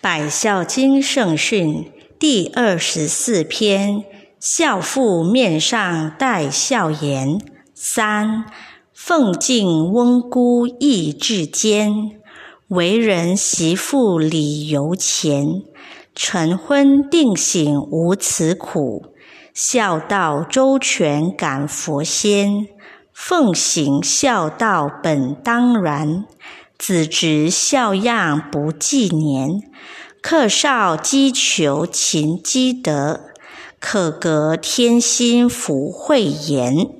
百孝经圣训第二十四篇：孝父面上带笑颜。三，奉敬翁姑意至坚，为人媳妇理由前。晨昏定省无此苦，孝道周全感佛先。奉行孝道本当然。子侄孝样不计年，客少积求勤积德，可得天心福慧言。